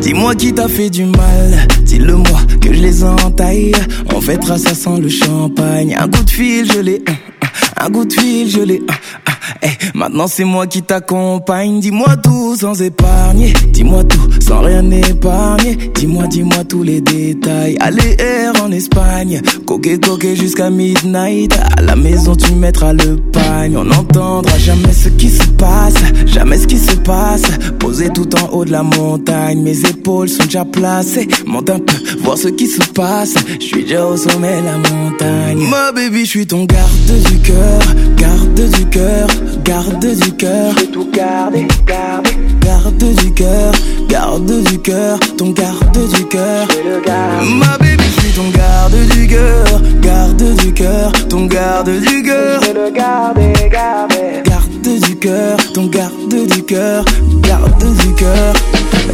Dis-moi qui t'a fait du mal, dis-le-moi que je les entaille. On fêtera ça le champagne. Un coup de fil, je l'ai. Un coup de fil, je l'ai. Eh, maintenant c'est moi qui t'accompagne. Dis-moi tout sans épargner. Dis-moi tout sans rien épargner. Dis-moi, dis-moi tous les détails. Allez, air en Espagne. Coquet, coquet jusqu'à midnight. À la maison, tu mettras le pagne. On n'entendra jamais ce qui se passe. Jamais ce qui se passe. Posé tout en haut de la montagne. Mes épaules sont déjà placées. Monte un peu, voir ce qui se passe. Je suis déjà au sommet de la montagne. Ma baby, je suis ton garde du cœur. Garde du cœur garde du cœur. Je tout garder, garder. Garde du cœur, garde du cœur, ton garde du cœur. Ma baby, je suis ton garde du cœur, garde du cœur, ton garde du cœur. Je le garder, garder. Garde du cœur, ton garde du cœur, garde du cœur.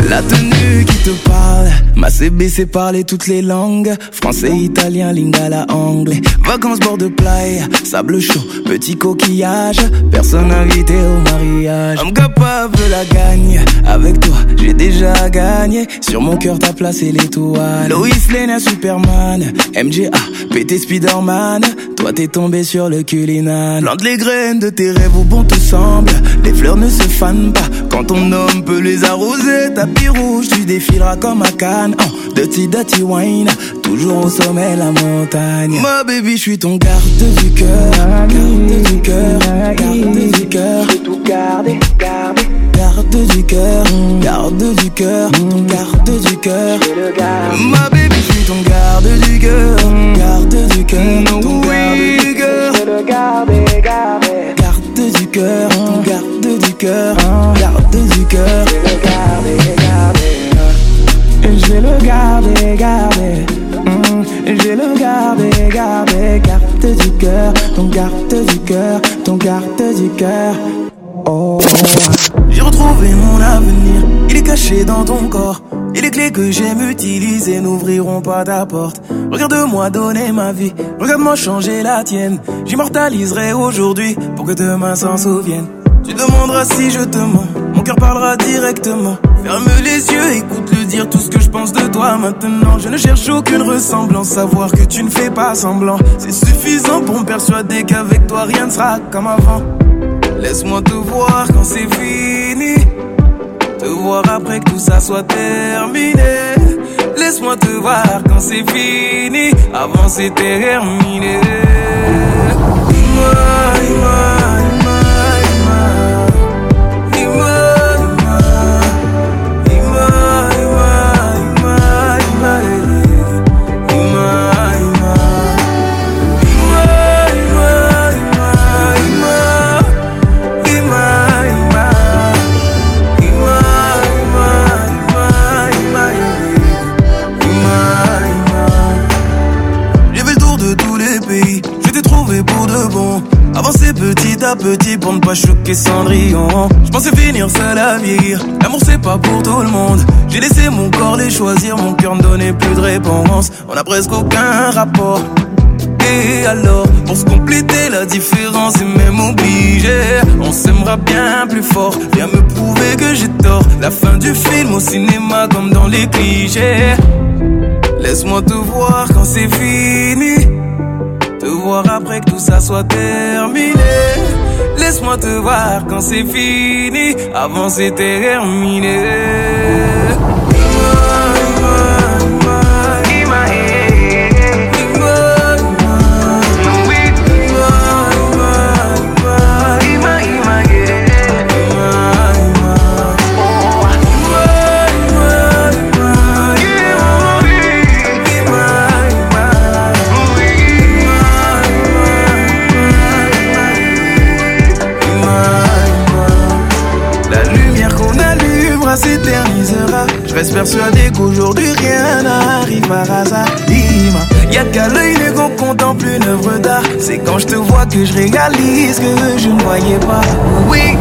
La tenue qui te parle, ma CB c'est parler toutes les langues. Français, italien, lingala, anglais. Vacances bord de playa, sable chaud, petit coquillage. Personne invité au mariage. Homme capable la gagne, avec toi j'ai déjà gagné. Sur mon cœur t'as placé l'étoile. Lois Lane, Superman, MJA, PT Spiderman. Toi t'es tombé sur le culinane. Plante les graines de tes rêves au bon te semble. Les fleurs ne se fanent pas quand ton homme peut les arroser tapis rouge, tu défileras comme un canne. Oh, dirty, dirty wine, toujours au sommet la montagne. Ma baby, je suis ton garde du cœur. Garde du cœur, garde du cœur. tout garder, garder. Garde du cœur, garde du cœur, ton garde du cœur. Ma baby, je suis ton garde du cœur. Garde du cœur, ton garde du cœur. le garder, garder. Garde du cœur, ton garde du cœur. Garde du cœur. le garder, garder. Le garder, garder. Mm, je vais le garder, garder. Garde du cœur, ton garde du cœur, ton garde du cœur. Oh. J'ai retrouvé mon avenir, il est caché dans ton corps. Et les clés que j'aime utiliser n'ouvriront pas ta porte. Regarde-moi donner ma vie, regarde-moi changer la tienne. J'immortaliserai aujourd'hui pour que demain s'en souvienne. Tu demanderas si je te mens, mon cœur parlera directement. Ferme les yeux, dire tout ce que je pense de toi maintenant. Je ne cherche aucune ressemblance, savoir que tu ne fais pas semblant. C'est suffisant pour me persuader qu'avec toi rien ne sera comme avant. Laisse-moi te voir quand c'est fini. Te voir après que tout ça soit terminé. Laisse-moi te voir quand c'est fini. Avant c'est terminé. À petit pour ne pas choquer Cendrillon. Je pensais finir seul à vieillir. L'amour c'est pas pour tout le monde. J'ai laissé mon corps les choisir, mon cœur ne donnait plus de réponse. On a presque aucun rapport. Et alors, pour se compléter la différence et même obligé, on s'aimera bien plus fort. Viens me prouver que j'ai tort. La fin du film au cinéma comme dans les clichés. Laisse-moi te voir quand c'est fini. Voir après que tout ça soit terminé. Laisse-moi te voir quand c'est fini. Avant c'est terminé. Reste persuadé qu'aujourd'hui rien n'arrive par hasard. Y'a qu'à l'œil nu qu'on contemple une œuvre d'art. C'est quand je te vois que je réalise que je ne voyais pas. Oui,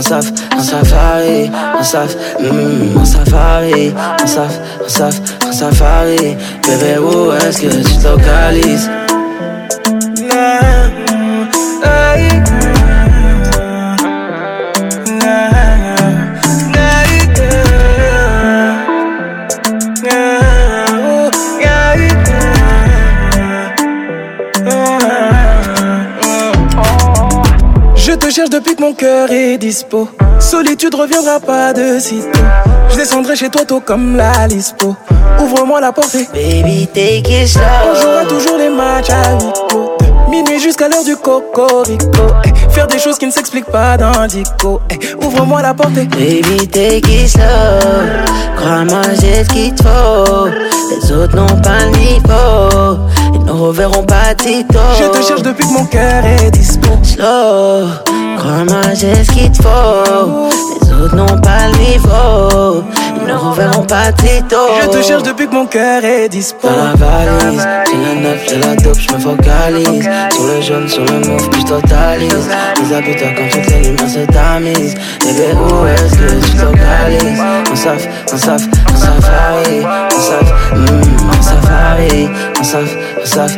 un saf, un safari, un saf, mm, un safari, un saf, un saf, un safari. Bébé, où est-ce que tu te localises? Mon cœur est dispo. Solitude reviendra pas de sitôt. Je descendrai chez toi tôt comme la Lispo. Ouvre-moi la porte Baby, take it slow. On jouera toujours les matchs à huis Minuit jusqu'à l'heure du cocorico. Eh, faire des choses qui ne s'expliquent pas dans Dico. Eh, ouvre-moi la porte. Baby, take it slow. Crois-moi, j'ai ce qu'il te faut. Les autres n'ont pas le niveau. Ils ne reverront pas Tito. Je te cherche depuis que mon cœur est dispo. Slow. Crois-moi, j'ai ce qu'il te faut. Les autres n'ont pas le niveau. Ils ne reverront pas Tito. Je te cherche depuis que mon cœur est dispo. Dans la valise, j'ai la neuf, j'ai la dope, je me focalise. Sur le jaune, sur le mauve, puis je totalise. Les habitants quand toutes les lumières se tamisent. Bébé, où est-ce que tu localises? On saf, on saf, on safari. On saf, mm, on safari. On saf, on saf,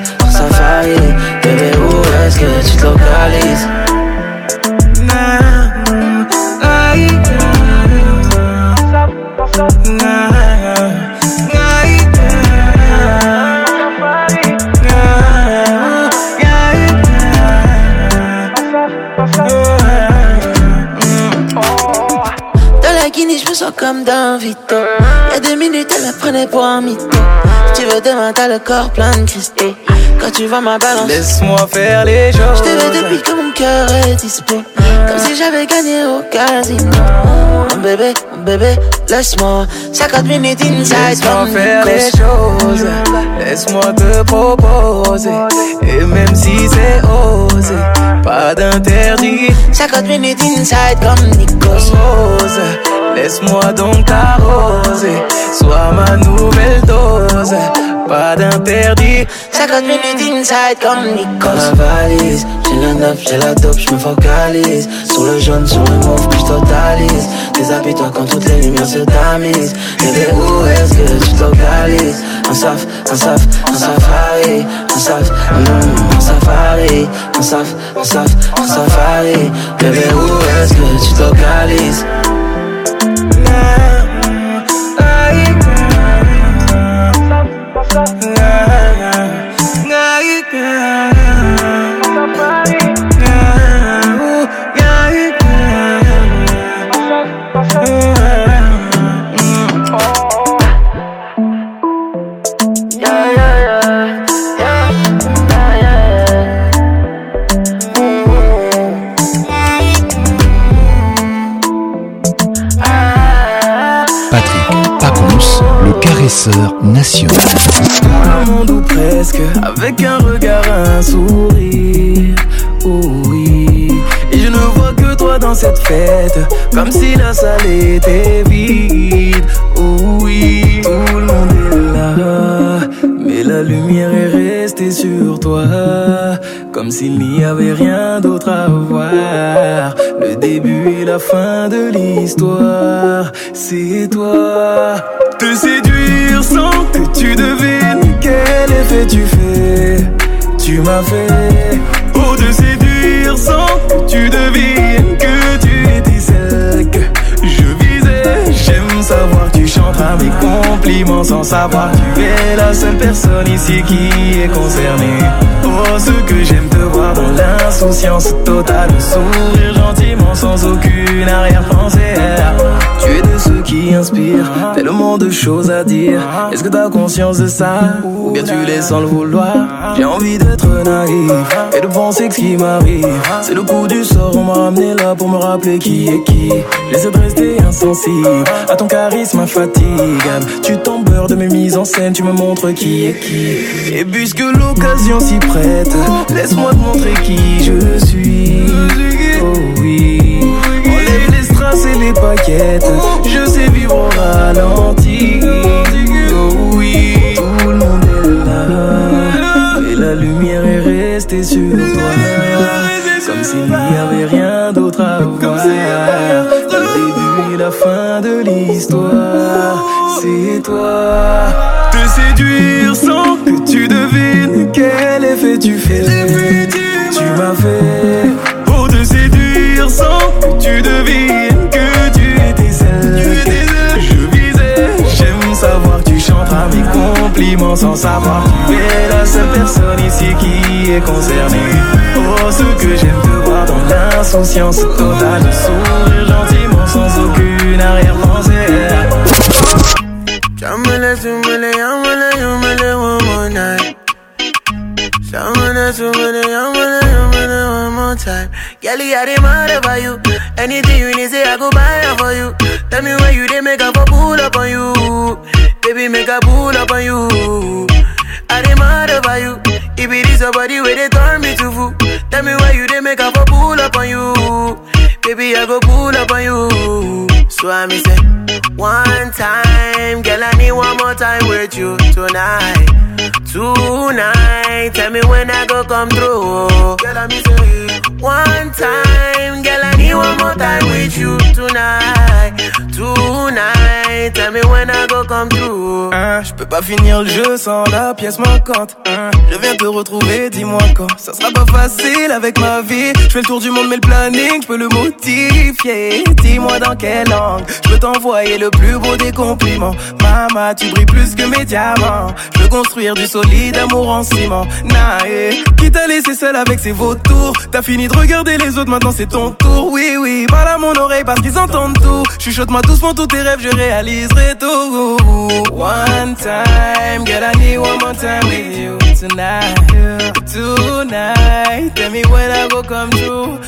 demain, t'as le corps plein de cristaux. Quand tu vois ma balance, laisse-moi faire les choses. Je te veux depuis que mon cœur est dispo. Comme si j'avais gagné au casino. Mon bébé, mon bébé, laisse-moi 50 minutes inside. Laisse-moi faire les choses. Laisse-moi te proposer. Et même si c'est osé, pas d'interdit. 50 minutes inside comme Nikos. Laisse-moi donc t'arroser, sois ma nouvelle dose. Pas d'interdit. 50 minutes inside comme Nikos. Ma valise, j'ai la neuf, j'ai la dope, je me focalise. Sur le jaune, sur le mauve, puis je totalise. Déshabille-toi quand toutes les lumières se tamisent. Bébé, où est-ce que tu localises? Un saf, un saf, un safari. Un saf, mm, un safari. Un saf, un saf, un safari. Bébé, où est-ce que tu localises? Cette fête, comme si la salle était vide. Oh oui, tout le monde est là, mais la lumière est restée sur toi, comme s'il n'y avait rien d'autre à voir. Le début et la fin de l'histoire, c'est toi. Te séduire sans que tu devines quel effet tu fais. Tu m'as fait, oh de sans que tu devines que tu étais celle que je visais. J'aime savoir tu chanteras mes compliments sans savoir tu es la seule personne ici qui est concernée. Oh, ce que j'aime te voir dans l'insouciance totale, sourire gentiment sans aucune arrière-pensée. Tu es de ceux qui inspirent tellement de choses à dire. Est-ce que t'as conscience de ça? Ou bien tu laisses sans le vouloir? J'ai envie d'être naïf et de penser que ce qui m'arrive, c'est le coup du sort. On m'a ramené là pour me rappeler qui est qui. J'essaie de rester insensible à ton charisme infatigable. Tu t'embeurres de mes mises en scène, tu me montres qui est qui. Et puisque l'occasion s'y prête, laisse-moi te montrer qui je suis. Oh oui, toi. Te séduire sans que tu devines quel effet tu fais. Tu m'as fait pour te séduire sans que tu devines que tu étais celle que je visais. J'aime savoir tu chanteras mes compliments sans savoir tu es la seule personne ici qui est concernée. Oh, ce que j'aime te voir dans l'insouciance totale, sourire gentiment sans aucune arrière-pensée. Girlie, I mad about you. Anything you need, say I go buy it for you. Tell me where you dey make up for pull up on you. Baby, make a pull up on you. I mad about you. If it is your body where they turn me to fool. Tell me where you dey make up for pull up on you. Baby, I go pull up on you. So I me say, one time, girl, I need one more time with you tonight. Tonight, tell me when I go come through. Tonight. Tell me when I go come through. Hein, je peux pas finir le jeu sans la pièce manquante. Hein, je viens te retrouver, dis-moi quand. Ça sera pas facile avec ma vie. Je fais le tour du monde, mais le planning, je peux le modifier. Dis-moi dans quelle langue. Je peux t'envoyer le plus beau des compliments. Maman, tu brilles plus que mes diamants. Je veux construire du solide amour en ciment. Nae, qui t'a laissé seul avec ses vautours? T'as fini de regarder les autres, maintenant c'est ton tour. Oui, oui, parle à mon oreille parce qu'ils entendent tout. Chuchote-moi doucement tous tes rêves, je réaliserai tout. One time, girl, I need one more time with you tonight. Tonight, tell me when I go come true.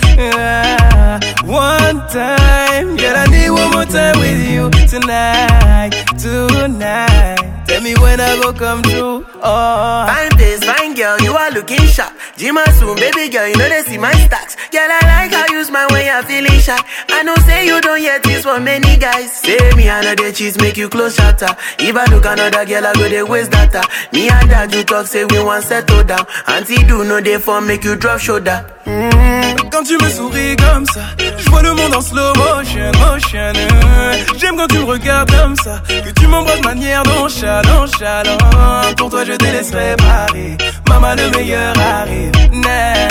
One time, girl, I need one more time with you tonight. Tonight, tell me when I go come true. Oh. Fine face, girl, you are looking sharp. Jim soon, baby girl, you know they see my stacks. Girl, I like how you smile when you're feeling shy. I know say you don't hear this from many guys. Say me another cheese make you close shatter. If I look another girl, I go they waste data. Me and dad you talk say we want settle down. Auntie do no they for make you drop shoulder. Mm, Quand tu me souris comme ça, je vois le monde en slow motion, motion. euh. J'aime quand tu me regardes comme ça, que tu m'embrasses de manière nonchalante, nonchalante. Pour toi, je te laisserai parler. Maman, le meilleur arrive. Nah.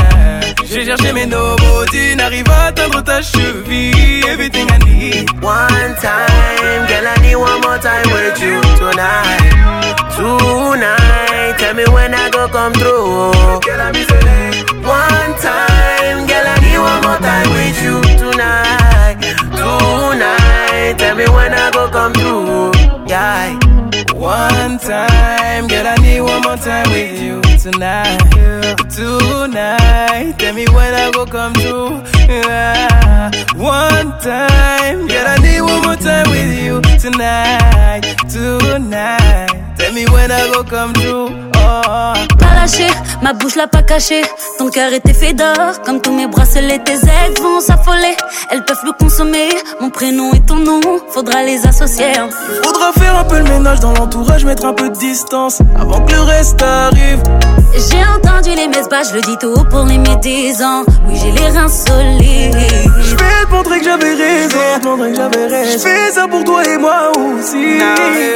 J'ai cherché mes nomos, tu n'arrives à atteindre ta cheville. Everything I need. One time, girl, I need one more time with you tonight. Tonight, tell me when I go come through. One time, girl, I need one more time with you tonight. Tonight, tell me when I go come through. Yeah. One time, girl, I need one more time with you tonight. Tonight, tell me when I go come true. Yeah. One time, girl, I need one more time with you tonight. Tonight, tell me when I go come true. Oh. lâché, ma bouche l'a pas caché. Ton cœur était fait d'or, comme tous mes bracelets, tes ex vont s'affoler. Elles peuvent le consommer, mon prénom et ton nom, faudra les associer. Faudra faire un peu le ménage dans l'entourage, mettre un peu de distance avant que le reste arrive. J'ai entendu les messes basses, je le dis tout pour les médisants. Oui, j'ai les reins solides. Je vais te montrer que j'avais raison. te montrer que j'avais raison. Je fais ça pour toi et moi aussi.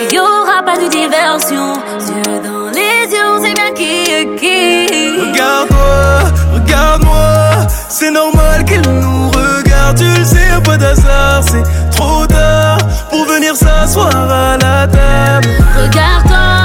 Il y aura pas de diversion. Yeux dans les yeux, on sait bien qui est qui. Regarde-moi, regarde-moi. C'est normal qu'elle nous regarde. Tu le sais, un peu d'hasard. C'est trop tard pour venir s'asseoir à la table. Regarde-toi,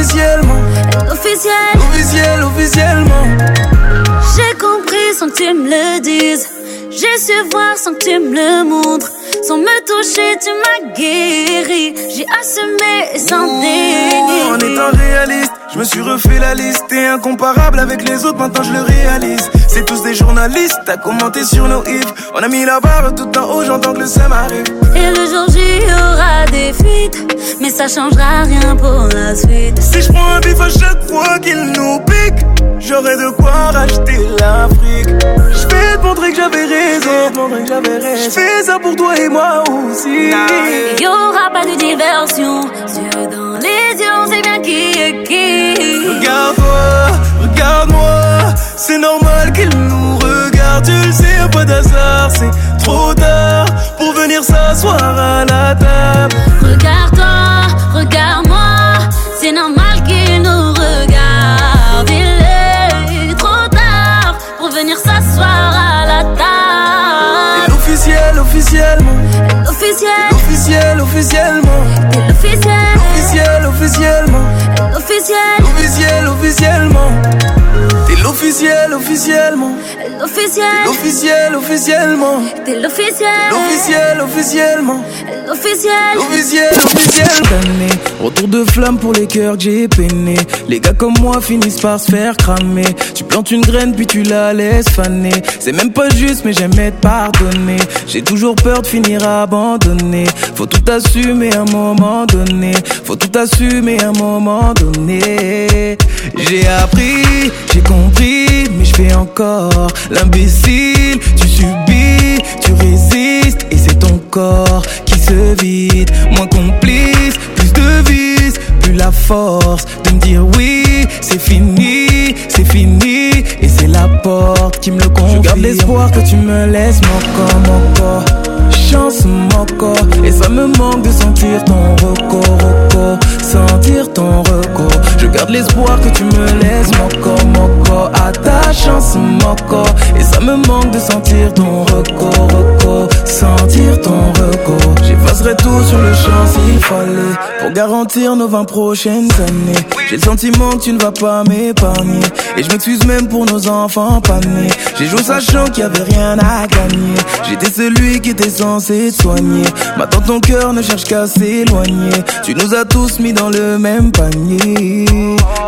officiellement. officiel. Officiel, officiellement. Sans que tu me le dises. J'ai su voir sans que tu me le montres. Sans me toucher, tu m'as guéri. J'ai assumé sans En déni. étant réaliste, je me suis refait la liste. T'es incomparable avec les autres, maintenant je le réalise. C'est tous des journalistes, t'as commenté sur nos hits. On a mis la barre tout en haut, j'entends que le seum arrive. Et le jour J, y aura des fuites. Mais ça changera rien pour la suite. Si je prends un bif à chaque fois qu'il nous pique, J'aurais de quoi racheter l'Afrique. Je vais te montrer que j'avais raison. Je fais ça pour toi et moi aussi. Y aura pas de diversion. Yeux dans les yeux, on sait bien qui est qui. Regarde-toi, regarde-moi. C'est normal qu'il nous regarde. Tu le sais, pas d'hasard. C'est trop tard pour venir s'asseoir à la table. Regarde-toi, regarde-moi. C'est normal officiellement. L'officiel, Officiel, officiellement. t'es l'officiel, Officiel, officiellement. l'officiel, Officiel, officiellement. T'es l'officiel, officiellement. L'officiel, L'officiel, officiellement. t'es l'officiel, L'officiel, officiellement. l'officiel. Officiel, officiel. Retour de flamme pour les cœurs que j'ai peiné. Les gars comme moi finissent par se faire cramer. Tu plantes une graine puis tu la laisses faner. C'est même pas juste, mais j'aime être pardonné. J'ai toujours peur de finir abandonné. Faut tout assumer à un moment donné. Faut tout assumer à un moment donné. J'ai appris, j'ai compris, mais je fais encore l'imbécile. Tu subis, tu résistes, et c'est ton corps qui se vide. Moins complice, plus de vis, plus la force de me dire oui, c'est fini, c'est fini, et c'est la porte qui me le confirme. Je garde l'espoir que tu me laisses mon corps, mon corps. Chance mon corps, et ça me manque de sentir ton recours, sentir ton recours. Je garde l'espoir que tu me laisses mon corps, mon corps, à ta chance mon corps, et ça me manque de sentir ton recours, recours, sentir ton recours. J'effacerai tout sur le champ s'il fallait, pour garantir nos 20 prochaines années. J'ai le sentiment que tu ne vas pas m'épargner, et je m'excuse même pour nos enfants pas nés. J'ai joué sachant qu'il y avait rien à gagner. J'étais celui qui était censé te soigner. Maintenant ton cœur ne cherche qu'à s'éloigner. Tu nous as tous mis dans le même panier.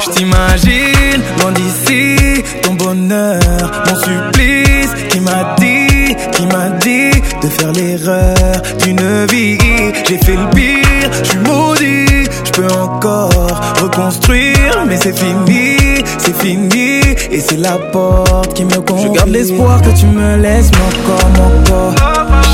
Je t'imagine loin d'ici, ton bonheur, mon supplice qui m'a dit, qui m'a dit de faire l'erreur d'une vie. J'ai fait le pire, je suis maudit, peux encore reconstruire, mais c'est fini, c'est fini, et c'est la porte qui me confie. Je garde l'espoir que tu me laisses mon corps, mon corps.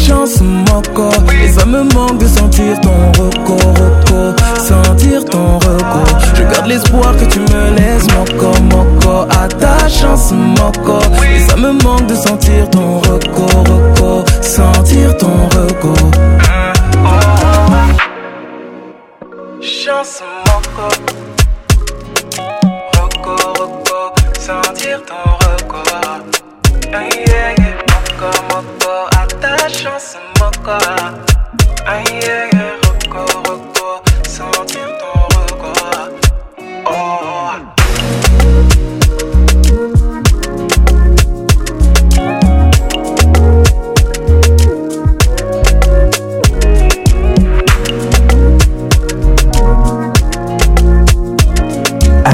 Chance mon corps, et ça me manque de sentir ton recours, recours, sentir ton recours. Je garde l'espoir que tu me laisses mon corps, mon corps, à ta chance mon corps, et ça me manque de sentir ton recours, recours, sentir ton recours. Chance mon corps, recours, recours, sentir ton recours. Aïe, aïe, aïe, mon corps, mon corps, à ta chance mon corps. Aïe, aïe, aïe, recours, recours, sentir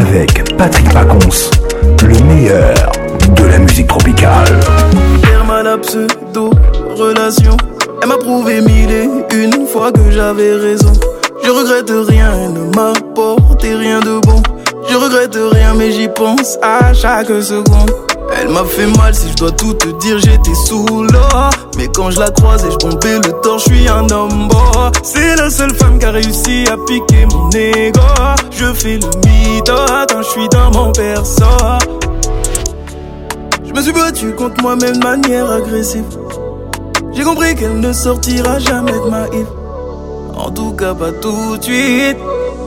Avec Patrick Pacons, le meilleur de la musique tropicale. Pseudo relation. Elle m'a prouvé mille et une fois que j'avais raison. Je regrette rien, elle ne m'a apporté rien de bon. Je regrette rien, mais j'y pense à chaque seconde. Elle m'a fait mal, si je dois tout te dire, j'étais sous l'eau. Mais quand je la croisais, je bombais le torse, je suis un homme beau. C'est la seule femme qui a réussi à piquer mon ego. Je fais le mytho quand je suis dans mon perso. Je me suis battu contre moi-même de manière agressive. J'ai compris qu'elle ne sortira jamais de ma île. En tout cas, pas tout de suite.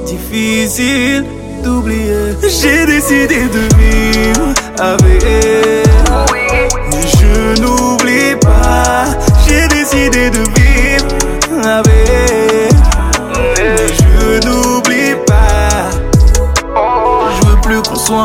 Difficile J'ai décidé de vivre avec je n'oublie pas. J'ai décidé de vivre avec.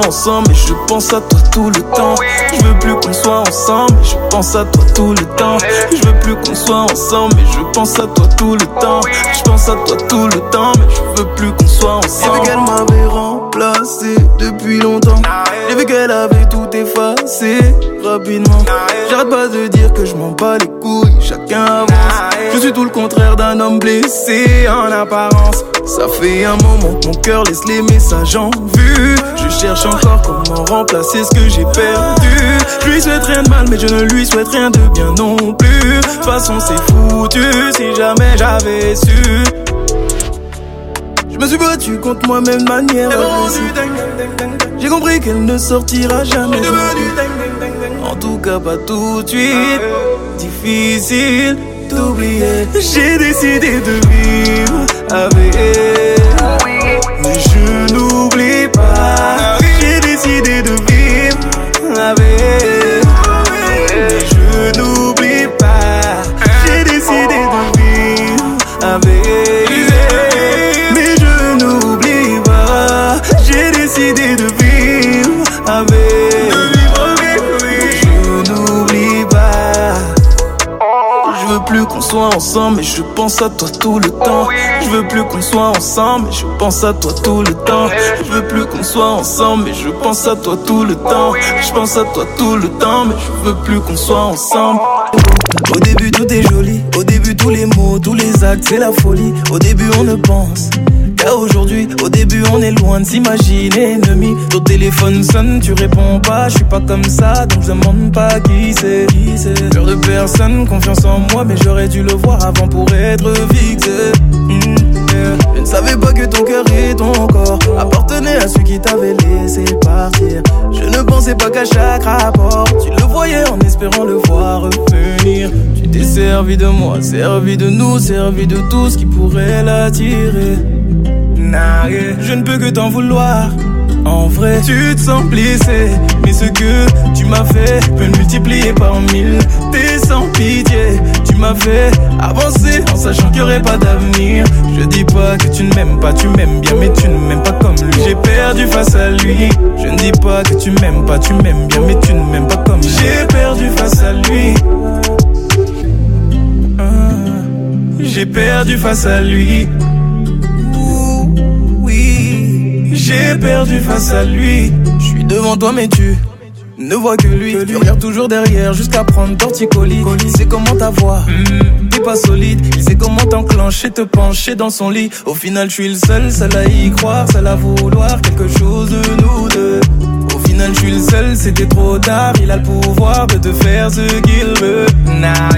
Ensemble, mais je pense à toi tout le temps. Je veux plus qu'on soit ensemble, mais je pense à toi tout le temps. Je veux plus qu'on soit ensemble, mais je pense à toi tout le temps. Je pense à toi tout le temps, mais je veux plus qu'on soit ensemble. J'ai vu qu'elle m'avait remplacé depuis longtemps. J'ai vu qu'elle avait tout effacé rapidement. J'arrête pas de dire que je m'en bats les couilles, chacun avance. Je suis tout le contraire d'un homme blessé en apparence. Ça fait un moment que mon cœur laisse les messages en vue. Je cherche encore comment remplacer ce que j'ai perdu. Je lui souhaite rien de mal, mais je ne lui souhaite rien de bien non plus. De toute façon, c'est foutu si jamais j'avais su. Je me suis battu contre moi-même de manière J'ai compris qu'elle ne sortira jamais. En tout cas, pas tout de suite. Difficile J'ai décidé de vivre avec elle. Mais je n'oublie pas. J'ai décidé de vivre avec elle. Soit ensemble, mais je pense à toi tout le temps. Je veux plus qu'on soit ensemble, mais je pense à toi tout le temps. Je veux plus qu'on soit ensemble, mais je pense à toi tout le temps. Je pense à toi tout le temps, mais je veux plus qu'on soit ensemble. Au début tout est joli, au début tous les mots, tous les actes, c'est la folie. Au début on ne pense aujourd'hui, au début on est loin de s'imaginer ennemi. Ton téléphone sonne, tu réponds pas, je suis pas comme ça, donc je demande pas qui c'est. Qui c'est. Peur de personne, confiance en moi, mais j'aurais dû le voir avant pour être fixé. Je ne savais pas que ton cœur et ton corps appartenaient à celui qui t'avait laissé partir. Je ne pensais pas qu'à chaque rapport, tu le voyais en espérant le voir revenir. Tu t'es servi de moi, servi de nous, servi de tout ce qui pourrait l'attirer. Nah. Je ne peux que t'en vouloir. En vrai, tu te sens mais ce que tu m'as fait peut multiplier par mille. T'es sans pitié, tu m'as fait avancer en sachant qu'il n'y aurait pas d'avenir. Je dis pas que tu ne m'aimes pas, tu m'aimes bien, mais tu ne m'aimes pas comme lui. J'ai perdu face à lui. Je ne dis pas que tu m'aimes pas, tu m'aimes bien, mais tu ne m'aimes pas comme lui. J'ai perdu face à lui. Ah, J'ai perdu face à lui. Oui, j'ai perdu face à lui. Je suis devant toi, mais tu ne vois que lui. Tu regardes toujours derrière jusqu'à prendre torticolis. Sait comment t'avoir. T'es Il sait comment t'enclencher, te pencher dans son lit. Au final, je suis le seul, seul à y croire, seul à vouloir quelque chose de nous deux. Au final, je suis le seul, c'était trop tard. Il a le pouvoir de te faire ce qu'il veut. Nah.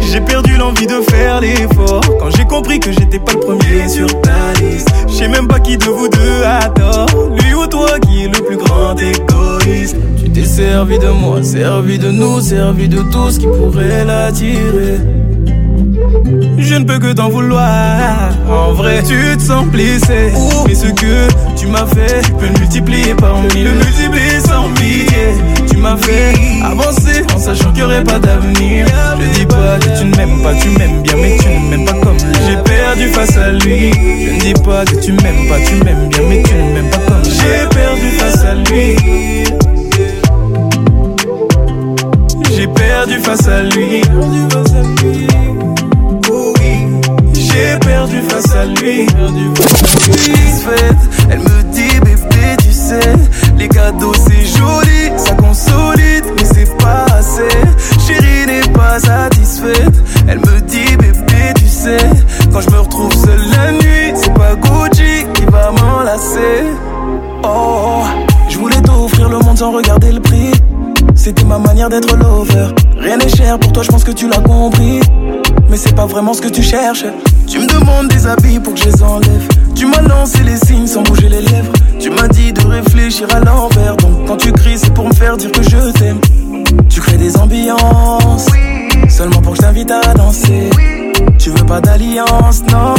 J'ai perdu l'envie de faire l'effort Quand j'ai compris que j'étais pas le premier sur ta liste Je sais même pas qui de vous deux a tort Lui ou toi qui est le plus grand égoïste Tu t'es servi de moi, servi de nous, servi de tout ce qui pourrait l'attirer je ne peux que t'en vouloir. En vrai, tu te sens blessé. Mais ce que tu m'as fait, tu peux le multiplier par mille. Le multiplier sans pitié. Tu m'as fait avancer en sachant qu'il n'y aurait pas d'avenir. Je dis pas que tu ne m'aimes pas, tu m'aimes bien, mais tu ne m'aimes pas comme lui. J'ai perdu face à lui. Je ne dis pas que tu m'aimes pas, tu m'aimes bien, mais tu ne m'aimes pas comme lui. J'ai perdu face à lui. J'ai perdu face à lui. Face à lui. Elle me dit bébé, tu sais, les cadeaux c'est joli, ça consolide, mais c'est pas assez. Chérie n'est pas satisfaite, elle me dit bébé, tu sais, quand je me retrouve seul la nuit, c'est pas Gucci qui va m'enlacer. Oh, je voulais t'offrir le monde sans regarder le. C'était ma manière d'être lover. Rien n'est cher pour toi, je pense que tu l'as compris. Mais c'est pas vraiment ce que tu cherches. Tu me demandes des habits pour que je les enlève. Tu m'as lancé les signes sans bouger les lèvres. Tu m'as dit de réfléchir à l'envers. Donc quand tu cries, c'est pour me faire dire que je t'aime. Tu crées des ambiances. Seulement pour que je t'invite à danser. Tu veux pas d'alliance, non?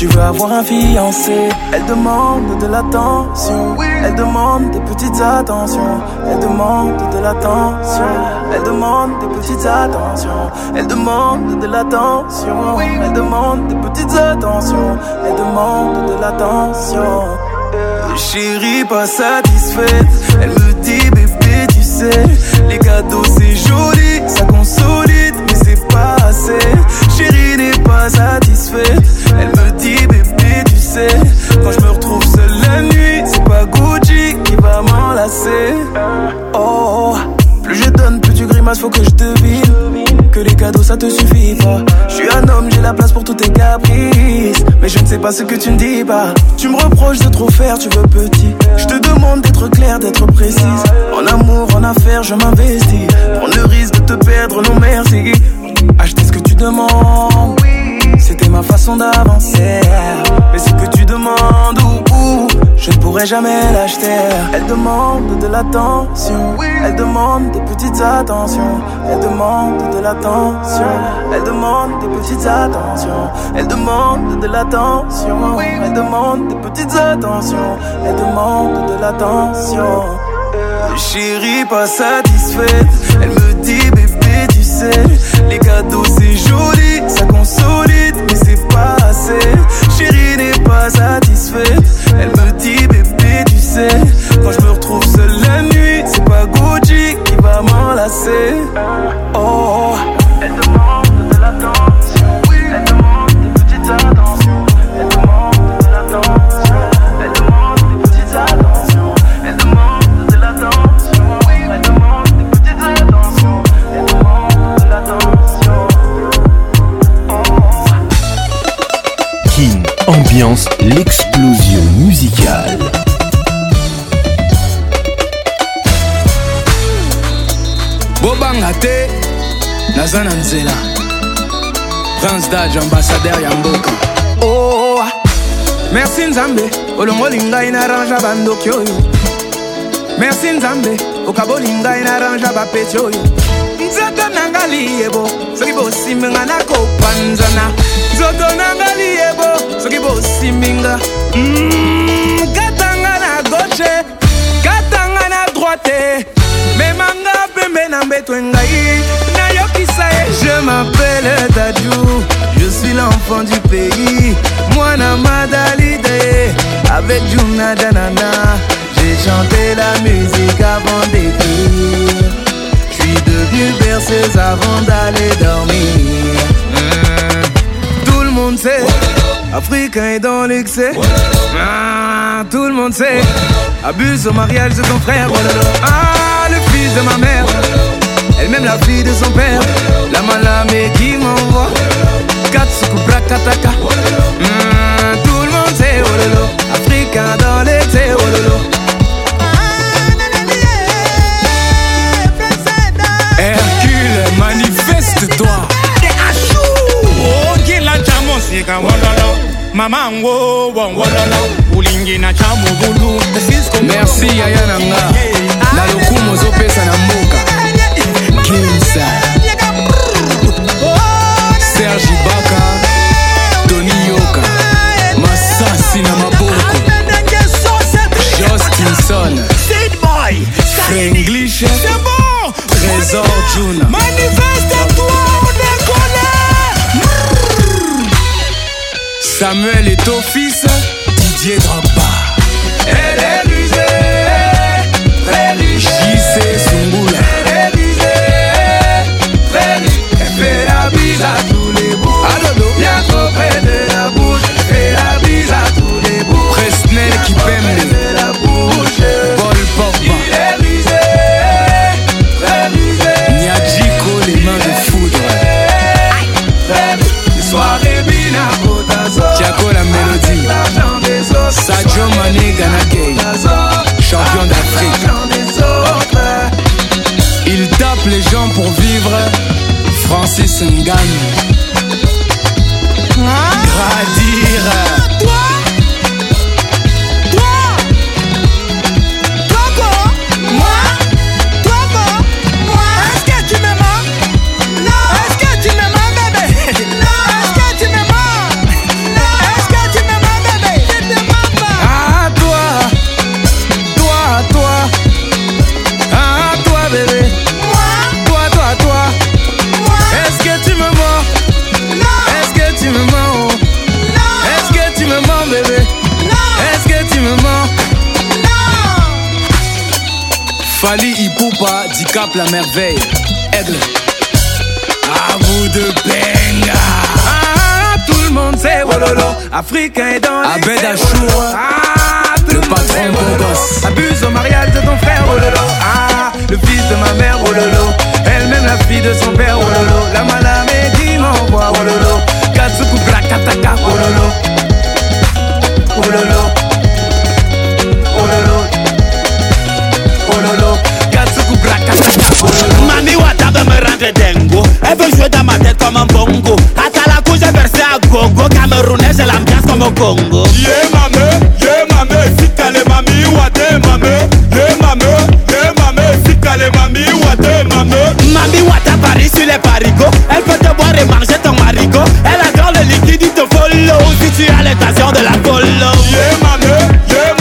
Tu veux avoir un fiancé. Elle demande de l'attention. Elle demande des petites attentions. Elle demande de l'attention. Elle demande des petites attentions. Elle demande de l'attention. Elle demande des petites attentions. Elle demande de l'attention. Chérie, pas satisfaite. Elle me dit, bébé, tu sais, les cadeaux c'est joli, ça consolide, mais c'est pas assez. Chérie n'est pas satisfaite. Elle me dit, bébé, tu sais, quand je me retrouve seul la nuit, c'est pas Gucci qui va m'enlacer. Oh, plus je donne, plus tu grimaces, faut que je devine. Que les cadeaux ça te suffit pas. Je suis un homme, j'ai la place pour tous tes caprices. Mais je ne sais pas ce que tu ne dis pas. Tu me reproches de trop faire, tu veux petit. Je te demande d'être d'être précise. En amour, en affaires, je m'investis. Prendre le risque de te perdre, non merci. Acheter ce que tu demandes. Ma façon d'avancer. Mais ce que tu demandes, ou, ou, je ne pourrais jamais l'acheter. Elle demande de l'attention. Elle demande des petites attentions. Elle demande de l'attention. Elle demande des petites attentions. Elle demande de l'attention. Elle demande des petites attentions. Elle demande de l'attention. Chérie, pas satisfaite. Elle me dit, les cadeaux c'est joli, ça consolide, mais c'est pas assez. Chérie n'est pas satisfaite. Elle me dit, bébé, tu sais, quand je me retrouve seule la nuit, c'est pas Gucci qui va m'enlacer. Ambiance l'explosion musicale. bobanga te naza na nzela prince dage ambassadeur ya mboka oh, merci nzambe olongoli ngai na rangea bandoki oyo. Merci nzambe okaboli ngai na rangea bapeti oyo nanga liyebo soki bosiminga nakopanzana. Nzoto nanga liyebo soki bosiminga Mm, katanga na gauche katanga na droite. Memanga pembe na mbeto ngai nayokisa ye je m'appelle dadju. Je suis l'enfant du pays mwana madalide. Avec juna danana j'ai chanté la musique avant d'écrire devenu berceuse avant d'aller dormir. Mm. tout le monde sait Africain est dans l'excès. Ah, Tout le monde sait Abuse au mariage de ton frère. Ah, le fils de ma mère Elle-même la fille de son père. La malamé qui m'envoie Katsuku Brakataka Hmm, Tout le monde sait oh Africain dans l'excès Hercule, manifeste-toi ogila cha mosika wololo mamango wongololo ulingina cha mugulu merci yaya na nga na lokumu ozopesa na mboka. Kimsa serge baka tony yoka masasi na maboko. Jostinson frenglish trésor juna samuel est au fils didier drogba millions pour vivre, Francis Ngannou. La merveille. Aigle. À vous de benga. Ah, tout le monde sait Wololo. Africain est dans Abed Achour Ah, tout le patron beau gosse Abuse au mariage de ton frère Wololo. Ah, le fils de ma mère Wololo. Elle-même la fille de son père Wololo. La malamé qui m'envoie Wololo. Katsuku Brakataka Wololo. Wololo Wololo veut me rendre dingo. Elle veut jouer dans ma tête comme un bongo. Hasta la couche j'ai versé à gogo. Camerounais j'ai l'ambiance comme au Congo. Yeah mame, yeah mame, sikale mami wate mame. Yeah mame, yeah mame, sikale mami wate mame. Mami Wata Paris sur les parigots. Elle peut te boire et manger ton marigot. Elle adore le liquide, il te follow Si tu as l'intention de la follow. Yeah mame, yeah mame,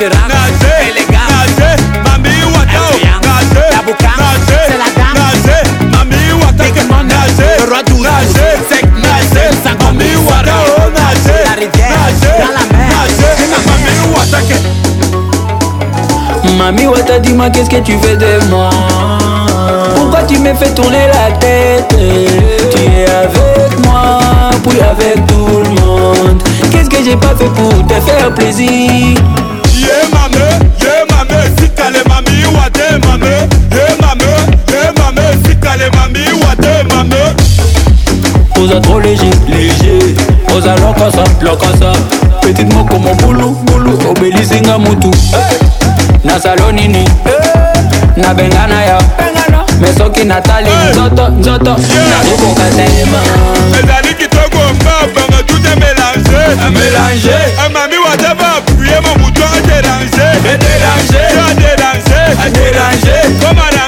Nage, assurant, nage, élégant. nage, mami wata oh. Influent, Nage, taboucan, nage, c'est la dame. Nage, mami wata Big money, Nage, le roi douze, nage, sec, nage, sans mami commis, wata oh nage La rivière, dans la mer. nage, mami wata ke Mami Wata dis-moi qu'est-ce que tu fais de moi? Pourquoi tu me fais tourner la tête? Tu es avec moi, puis avec tout le monde. Qu'est-ce que j'ai pas fait pour te faire plaisir? lokosa lokosa lokosa. Petite moko mobulu bulu obelisinga mutu. Nasalo nini? Nabenga na yo me soki natali nzoto nzoto nakokoka telema ezali kitoko mbabanga tout e mélange mélange amami wataba apuye mobutu aderange aderange aderange aderange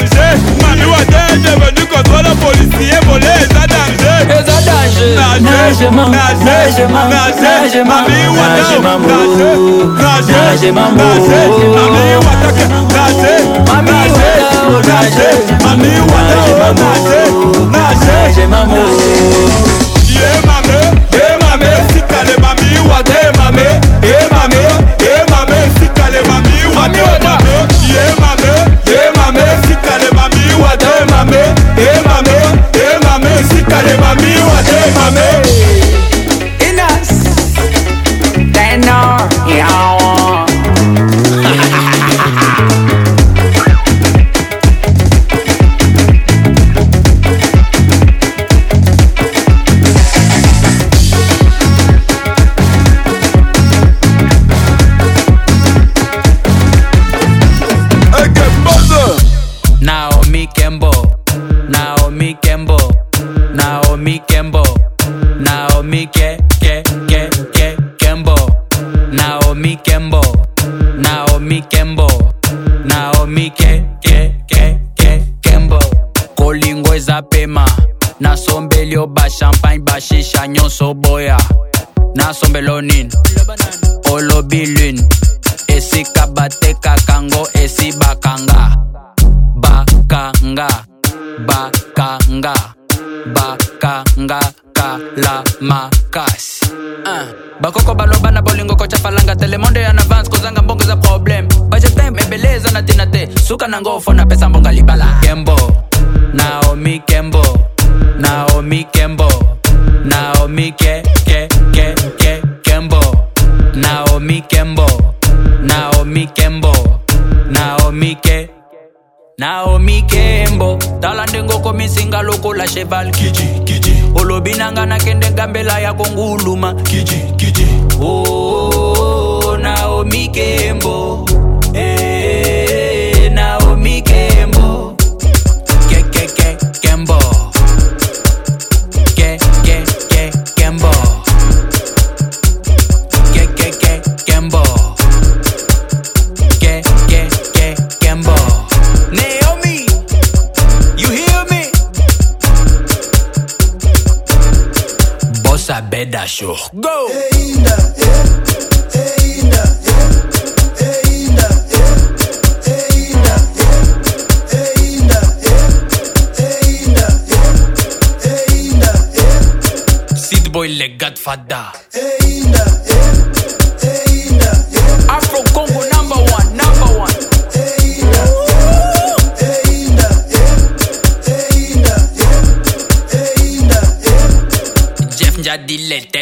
arrangé Mami wate est devenu contrôle policier volé eza danger. Eza danger. Nage, Nage nage, Nage mam nage, Nage mam mami wate Nage nage, nage, Nage mam nage, mami wate ke- nage, Mami oh, nage, mami wate Nage nage, nage. Yeah mame, yeah mame, sikale mami wate sikale mami wate mame father. Afro Congo number one, number one. Jeff Njadi let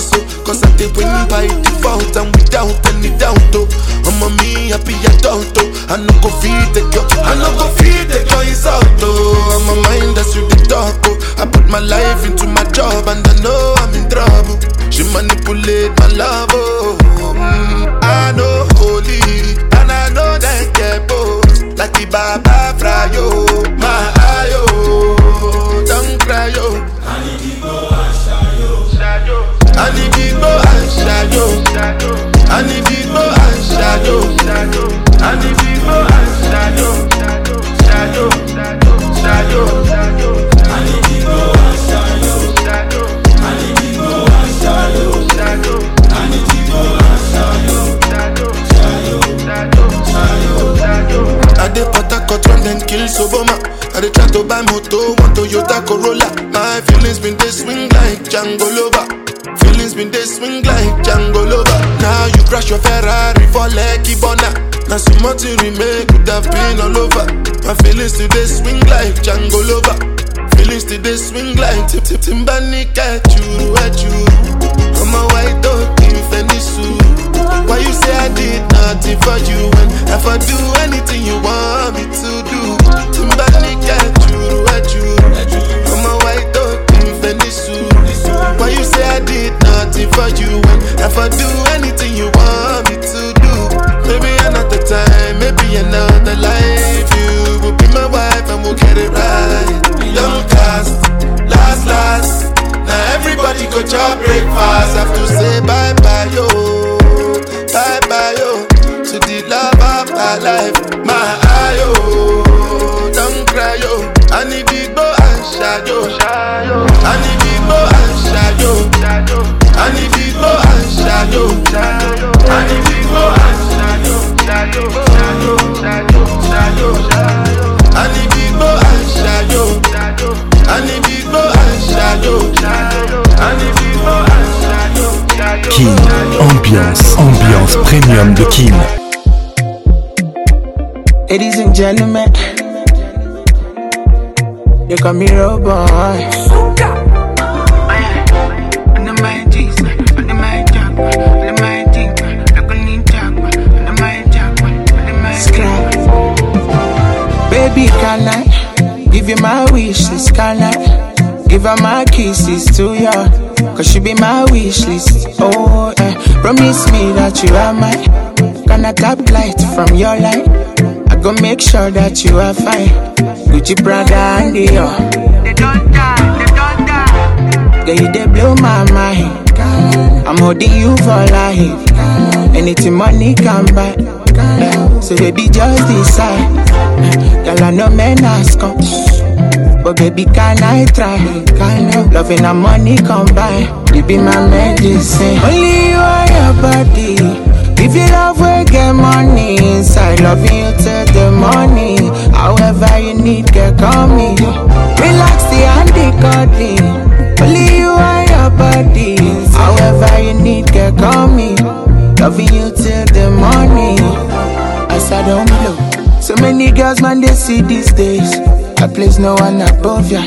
cause, I did win by default and without any doubt, oh. I'm a me happy adult, oh. I no go feed the girl, I no go feed the girl is out, oh. I'm a mind that's you the talk, oh. I put my life into my job and I know I'm in trouble. She manipulate my love, oh. Mm, I know holy and I know that get both. Like the Baba Frayo, my don't I need to go and shayo. I need to go and shayo. Shayo, shayo, shayo. I need to go and shayo. I need to go and shayo. I need to go and shayo. Shayo, shayo. I dey Port Harcourt when dem kill Soboma. I dey try to buy moto, one Toyota Corolla. My feelings been dey swing like Django Lover. Crash your Ferrari for Lekki Bona. Now so much you remake could have been all over. My feelings today swing like Django Lover. Feelings today swing like Tip Tip Timbani at you. I'm a white dog in Fenisu. Why you say I did nothing for you when if I do anything you want me to do? Timbani at you, Why you say I did nothing for you when if I do anything you want me to do? Maybe another time, maybe another life. You will be my wife and we'll get it right. Young cast, last, last. Now everybody go chop breakfast. Have to say bye bye, yo. Bye bye, yo. To the love of my life. My eye, yo. Don't cry, yo. I need to go and shadow. I need to go. I need to go and shadow. I need to go and shadow. Shadow, shadow, shadow, shadow, shadow. I need to go and shadow. I need to go and shadow. I need to go and shadow. shadow. Kin, ambiance, ambiance premium de Kin. Ladies and gentlemen, they call me Roboy. Scrap. Give you my wishes? Can I give her my kisses to you? Cause she be my wish list. Oh, eh. Promise me that you are my Gonna tap light from your light? I go make sure that you are fine. Gucci Prada and Dior. They don't die, they don't die. Girl, they blow my mind. I'm holding you for life. Anything money can buy. So baby, just decide. Girl, I know men ask come. But baby, can I try? Can I? Loving and money combine. You be my medicine. Only you are your body. If you love, we get money inside. Loving you till the morning. However you need, get call me. Relax the cuddling. Only you are your body. However you need, get call me. Loving you till the morning. As I don't oh, blow. So many girls, man, they see these days. I place no one above ya.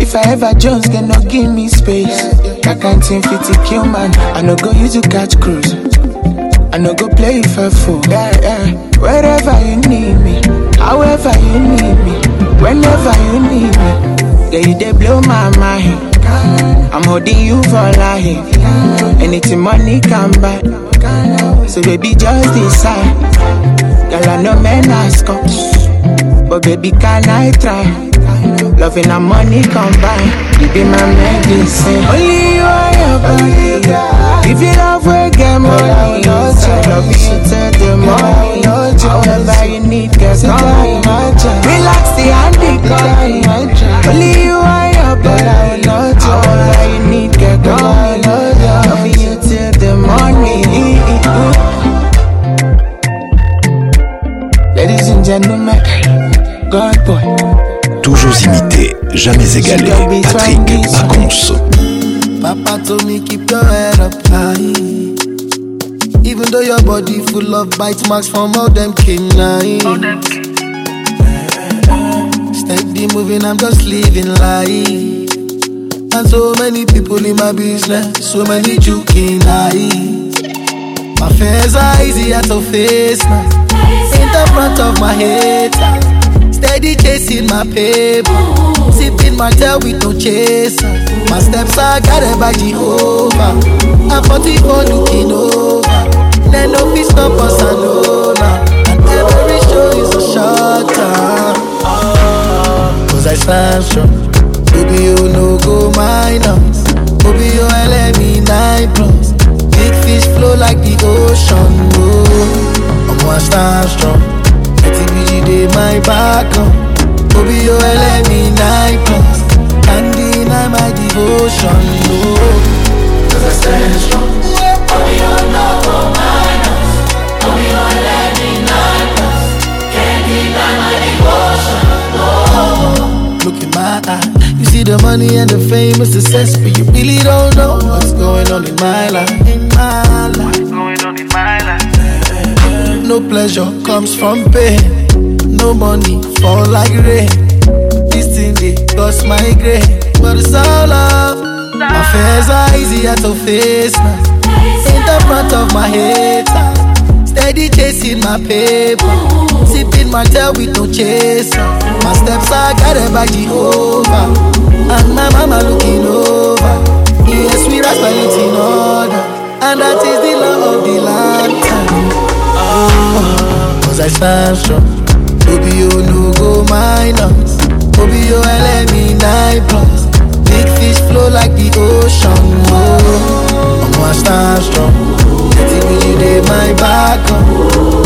If I ever Jones, can no give me space. That kind thing fit to kill man. I no go use to catch cruise. I no go play for fool. Yeah, yeah. Wherever you need me, however you need me, whenever you need me. Yeah, you they blow my mind. I'm holding you for life. Anything money can buy. So baby, just decide. Girl, I know men ask come. But baby, can I try? Loving and money combine. You be my medicine. Only you are your body. If you love, we get money. So love you till the morning. However you need, get come. Relax the handy. Only you are your body. However you need, get come. Loving you till the morning. Ladies and gentlemen, God boy. Toujours imité, jamais égalé. Patrick Pacons. Papa told me keep your head up high. Even though your body full of bite marks from all them canines. Steady moving, I'm just living life. And so many people in my business, so many joking eyes. My fears are easier to face now. The front of my head, steady chasing my paper. Sipping my tail with no chaser. My steps are guided by Jehovah. I'm 44 looking over. Then no peace, stop us, know now. And every show is a short. Cause I stand strong. Baby, you no go minus. Baby, you LME 9 plus. Big fish flow like the ocean. Oh, One stand strong. TBG dey my back up. Baby, you LME 9 plus. Can't deny my devotion. Oh, cause I stand strong. Baby, you no go minus. Baby, you LME 9 plus. Can't deny my devotion. Look in my eye. You see the money and the fame and success, but you really don't know what's going on in my life. In my life. No pleasure comes from pain. No money fall like rain. This thing they cause my grain, but it's all love. Fears are easier to face now. In the front of my head, steady chasing my paper. Sipping my tail with no chaser. My steps are guided by Jehovah. And my mama looking over. Yes, we rise by in order. And that is the law of the land. Oh, Cause I stand strong. Baby, you no go minus. Baby, you LME 9 plus. Big fish flow like the ocean. Oh, I'm gonna stand strong. TBG dey my back up.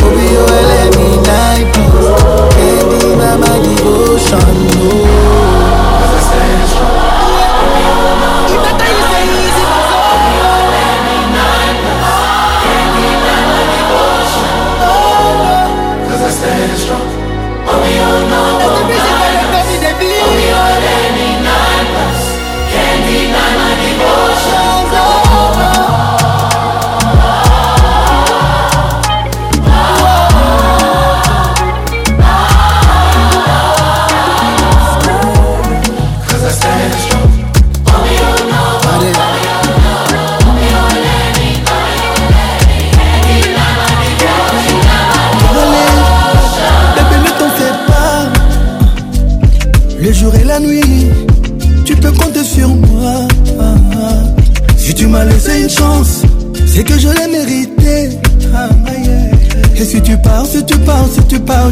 Baby, you LME 9 plus. Can't deny my devotion. Oh,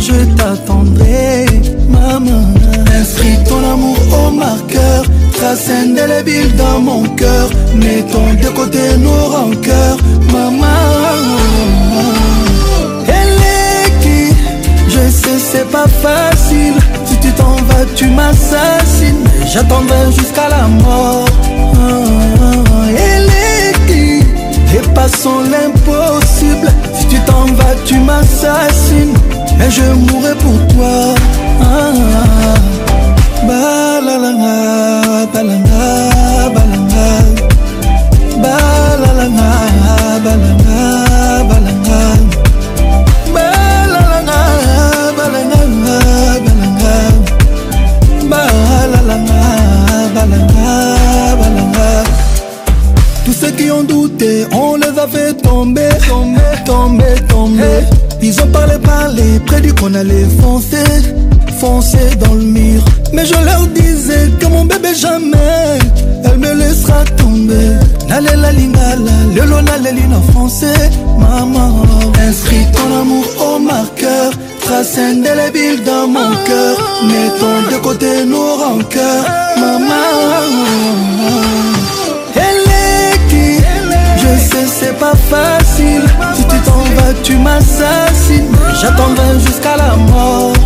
je t'attendrai. Maman, inscris ton amour au marqueur. Trace indélébile dans mon cœur. Mettons de côté nos rancœurs. Maman. Elle est qui? Je sais c'est pas facile Si tu t'en vas tu m'assassines j'attendrai jusqu'à la mort Elle est qui? Et passons l'impossible Si tu t'en vas tu m'assassines Et je mourrai pour toi Ah, Balalanga, balanga, balanga Balalanga, balanga, balanga Balalanga, balanga, balanga Balalanga, balanga, balanga Tous ceux qui ont douté, on les a fait tomber, tomber, tomber, tomber ont parlé, parlé, prédit qu'on allait foncer, foncer dans le mur Mais je leur disais que mon bébé jamais, elle me laissera tomber. Nalela lingala, lelo naleli en français Maman, inscris ton amour au marqueur Trace indélébile dans mon cœur. Mettons de côté nos rancœurs Maman. Elle est qui? Je sais c'est pas facile J'attendrai jusqu'à la mort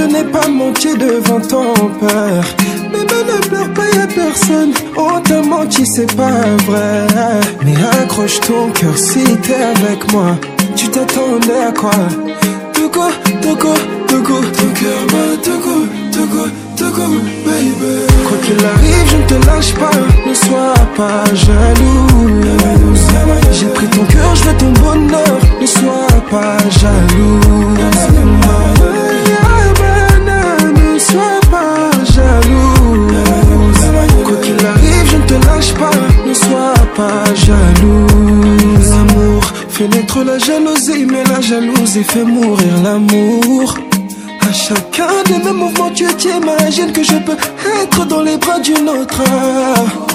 Je n'ai pas manqué devant ton père. Bébé, ne pleure pas, y'a personne. Oh, On t'a menti, c'est pas vrai. Mais accroche ton cœur si t'es avec moi. Tu t'attendais à quoi? Togo, Togo, Togo. Ton cœur bat Togo, Togo, Togo, baby. Quoi qu'il arrive, je ne te lâche pas. Ne sois pas jaloux. J'ai pris ton cœur, je veux ton bonheur. Ne sois pas jaloux. ne sois pas jalouse. L'amour fait naître la jalousie, mais la jalousie fait mourir l'amour. À chacun des mêmes mouvements, tu t'imagines que je peux être dans les bras d'une autre.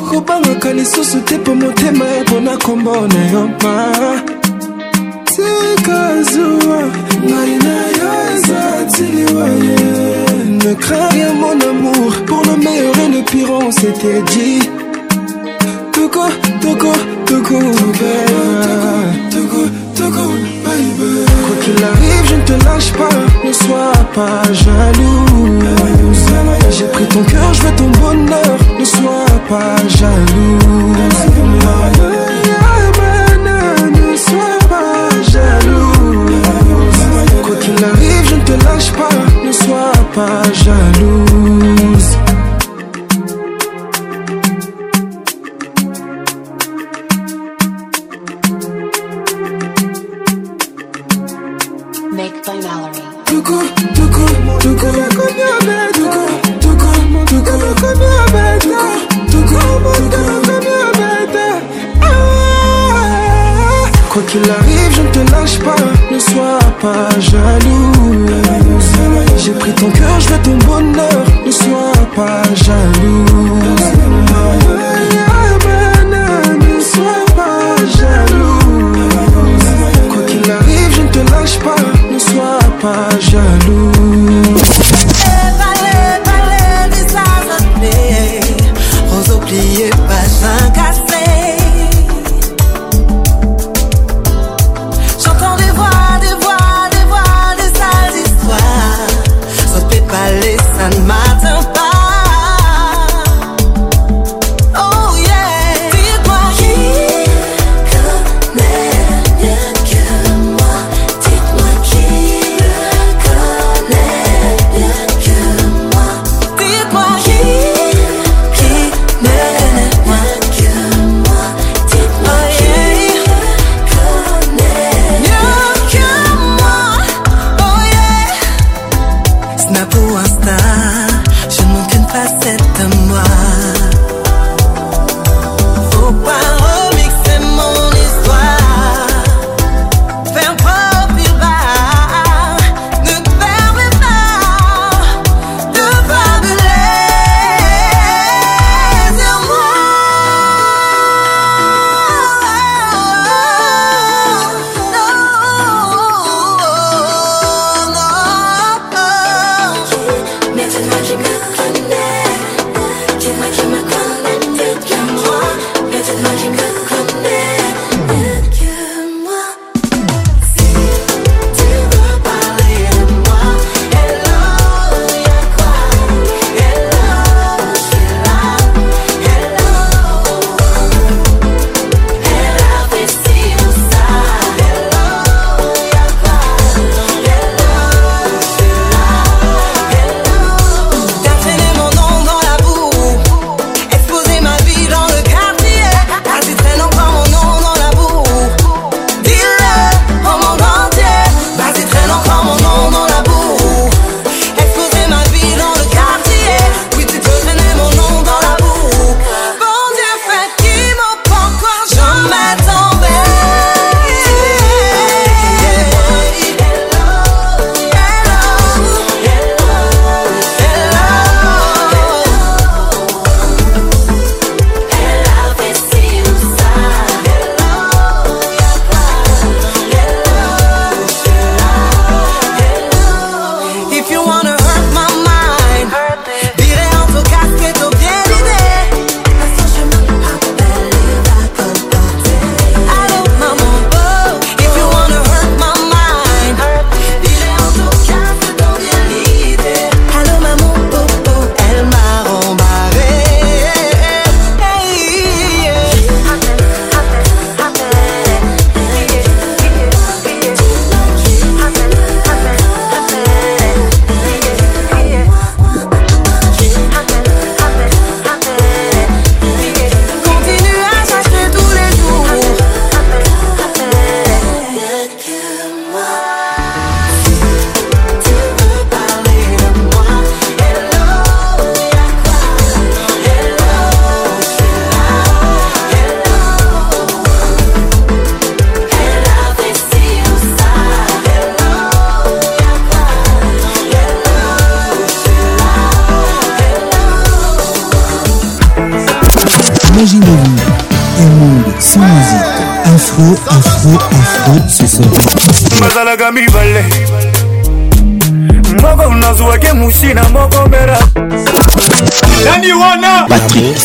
Kubangoka lisusu tipo mutima ebona komboneyo mpa sikazuwa ngai nayoza tiliwaye Ne crains rien mon amour, pour le meilleur et le pire on s'était dit Baby. Quoi qu'il arrive, je ne te lâche pas Ne sois pas jaloux. J'ai pris ton cœur, je veux ton bonheur Ne sois pas jaloux.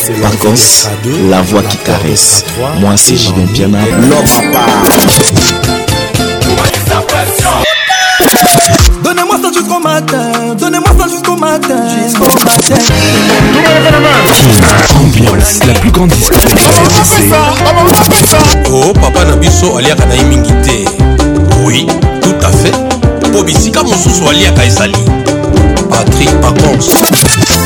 Vacances, la voix qui caresse. Moi, c'est Julien Piana. Love. Donnez-moi ça jusqu'au matin, donnez-moi ça jusqu'au matin, jusqu'au matin. Ambiance, la plus grande discothèque Oh, papa Nabiso, aliaka na mingi te. Oui, tout à fait. Po bisika mosusu aliaka ezali. Patrick Pacons.